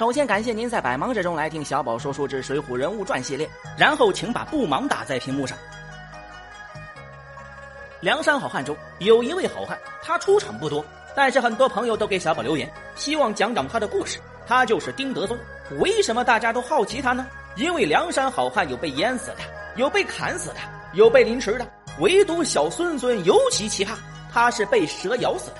首先感谢您在百忙之中来听小宝说书之《水浒人物传》系列，然后请把不忙打在屏幕上。梁山好汉中有一位好汉，他出场不多，但是很多朋友都给小宝留言，希望讲讲他的故事。他就是丁德宗。为什么大家都好奇他呢？因为梁山好汉有被淹死的，有被砍死的，有被凌迟的，唯独小孙孙尤其奇葩，他是被蛇咬死的。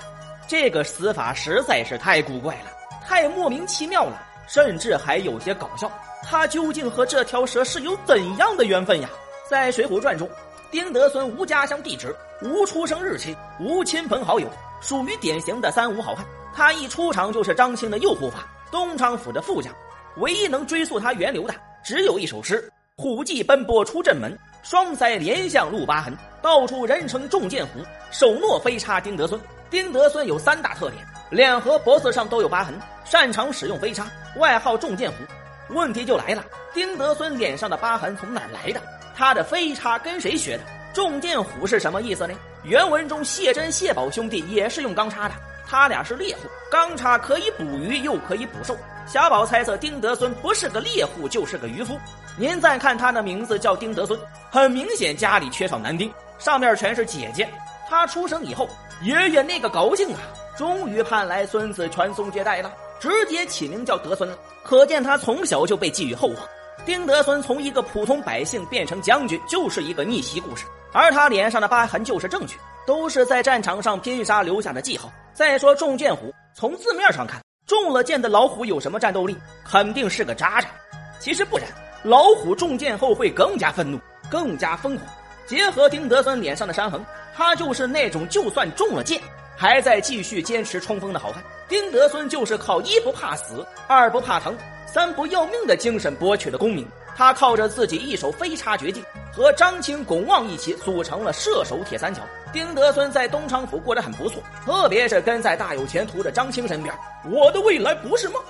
这个死法实在是太古怪了，太莫名其妙了，甚至还有些搞笑。他究竟和这条蛇是有怎样的缘分呀？在《水浒传》中，丁德孙无家乡地址，无出生日期，无亲朋好友，属于典型的三无好汉。他一出场就是张青的右护法。东昌府的副将，唯一能追溯他源流的，只有一首诗：“虎骑奔波出阵门，双腮连向露疤痕。到处人称重剑虎，手诺飞叉丁德孙。”丁德孙有三大特点：脸和脖子上都有疤痕，擅长使用飞叉，外号重剑虎。问题就来了，丁德孙脸上的疤痕从哪来的？他的飞叉跟谁学的？重剑虎是什么意思呢？原文中谢珍、谢宝兄弟也是用钢叉的。他俩是猎户，钢叉可以捕鱼，又可以捕兽。小宝猜测丁德孙不是个猎户，就是个渔夫。您再看他的名字叫丁德孙，很明显家里缺少男丁，上面全是姐姐。他出生以后，爷爷那个高兴啊，终于盼来孙子传宗接代了，直接起名叫德孙了。可见他从小就被寄予厚望。丁德孙从一个普通百姓变成将军，就是一个逆袭故事，而他脸上的疤痕就是证据，都是在战场上拼杀留下的记号。再说中箭虎，从字面上看，中了箭的老虎有什么战斗力？肯定是个渣渣。其实不然，老虎中箭后会更加愤怒，更加疯狂。结合丁德孙脸上的伤痕，他就是那种就算中了箭，还在继续坚持冲锋的好汉。丁德孙就是靠一不怕死，二不怕疼，三不要命的精神博取的功名。他靠着自己一手飞叉绝技，和张青、巩旺一起组成了射手铁三角。丁德孙在东昌府过得很不错，特别是跟在大有前途的张青身边。我的未来不是梦。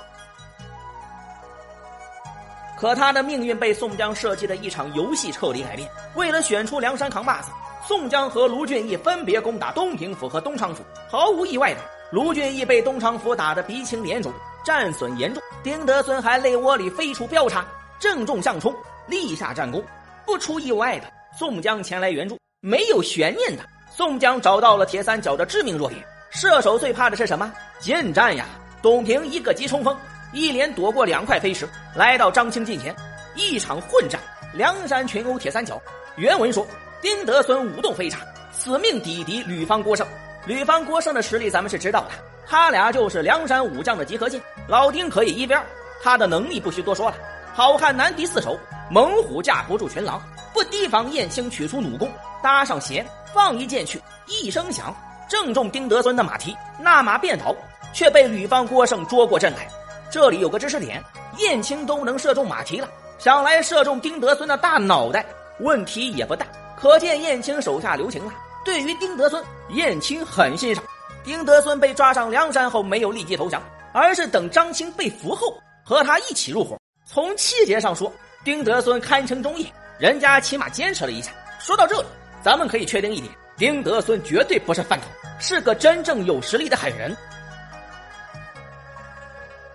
可他的命运被宋江设计的一场游戏彻底改变。为了选出梁山扛把子，宋江和卢俊义分别攻打东平府和东昌府。毫无意外的，卢俊义被东昌府打得鼻青脸肿，战损严重。丁德孙还泪窝里飞出标叉。正中相冲，立下战功。不出意外的，宋江前来援助。没有悬念的，宋江找到了铁三角的致命弱点。射手最怕的是什么？近战呀！董平一个急冲锋，一连躲过两块飞石，来到张青近前。一场混战，梁山群殴铁三角。原文说：丁德孙舞动飞叉，死命抵敌吕方郭盛。吕方郭盛的实力咱们是知道的，他俩就是梁山武将的集合线。老丁可以一边，他的能力不需多说了。好汉难敌四手，猛虎架不住群狼。不提防燕青取出弩弓，搭上弦，放一箭去，一声响，正中丁德孙的马蹄，那马便倒，却被吕方郭盛捉过阵来。这里有个知识点：燕青都能射中马蹄了，想来射中丁德孙的大脑袋，问题也不大。可见燕青手下留情了，对于丁德孙，燕青很欣赏。丁德孙被抓上梁山后，没有立即投降，而是等张青被俘后，和他一起入伙。从气节上说，丁德孙堪称忠义，人家起码坚持了一下。说到这里，咱们可以确定一点：丁德孙绝对不是饭桶，是个真正有实力的狠人。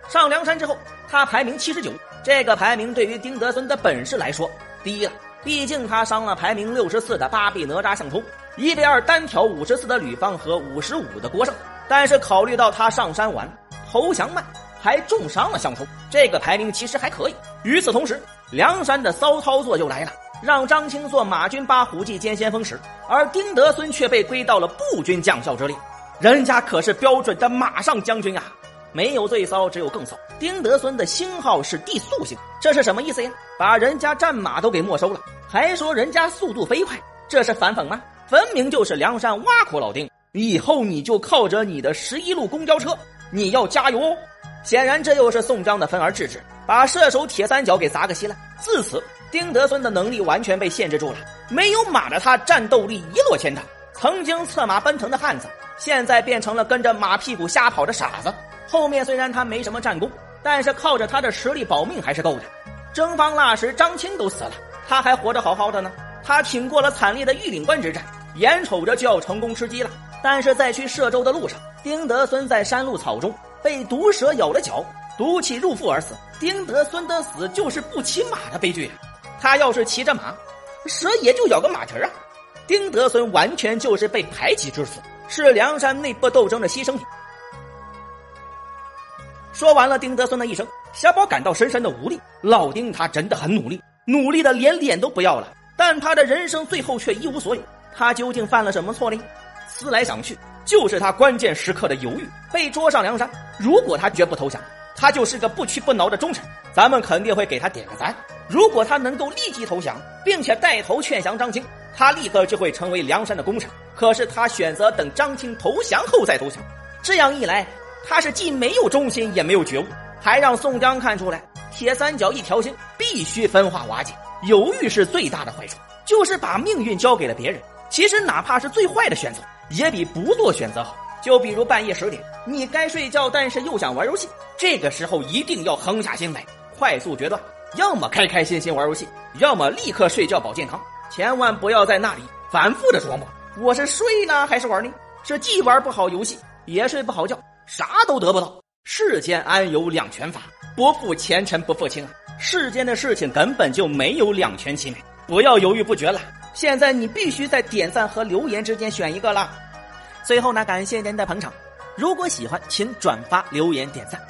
上梁山之后，他排名七十九，这个排名对于丁德孙的本事来说低了，毕竟他伤了排名六十四的八臂哪吒项冲，一对二单挑五十四的吕方和五十五的郭胜。但是考虑到他上山晚，投降慢。还重伤了项冲，这个排名其实还可以。与此同时，梁山的骚操作就来了，让张青做马军八虎骑兼先锋使，而丁德孙却被归到了步军将校之列。人家可是标准的马上将军啊！没有最骚，只有更骚。丁德孙的星号是地速星，这是什么意思呀？把人家战马都给没收了，还说人家速度飞快，这是反讽吗？分明就是梁山挖苦老丁。以后你就靠着你的十一路公交车，你要加油哦！显然，这又是宋江的分而治之，把射手铁三角给砸个稀烂。自此，丁德孙的能力完全被限制住了。没有马的他，战斗力一落千丈。曾经策马奔腾的汉子，现在变成了跟着马屁股瞎跑的傻子。后面虽然他没什么战功，但是靠着他的实力保命还是够的。征方腊时，张青都死了，他还活得好好的呢。他挺过了惨烈的玉岭关之战，眼瞅着就要成功吃鸡了。但是在去歙州的路上，丁德孙在山路草中。被毒蛇咬了脚，毒气入腹而死。丁德孙的死就是不骑马的悲剧啊！他要是骑着马，蛇也就咬个马蹄儿啊！丁德孙完全就是被排挤致死，是梁山内部斗争的牺牲品。说完了丁德孙的一生，小宝感到深深的无力。老丁他真的很努力，努力的连脸都不要了，但他的人生最后却一无所有。他究竟犯了什么错呢？思来想去，就是他关键时刻的犹豫，被捉上梁山。如果他绝不投降，他就是个不屈不挠的忠臣，咱们肯定会给他点个赞。如果他能够立即投降，并且带头劝降张青，他立刻就会成为梁山的功臣。可是他选择等张青投降后再投降，这样一来。他是既没有忠心也没有觉悟，还让宋江看出来铁三角一条心必须分化瓦解，犹豫是最大的坏处，就是把命运交给了别人。其实哪怕是最坏的选择，也比不做选择好。就比如半夜十点，你该睡觉，但是又想玩游戏，这个时候一定要横下心来，快速决断，要么开开心心玩游戏，要么立刻睡觉保健康。千万不要在那里反复的琢磨，我是睡呢还是玩呢？是既玩不好游戏，也睡不好觉。啥都得不到，世间安有两全法？不负前尘不负卿啊！世间的事情根本就没有两全其美，不要犹豫不决了。现在你必须在点赞和留言之间选一个了。最后呢，感谢您的捧场，如果喜欢，请转发、留言、点赞。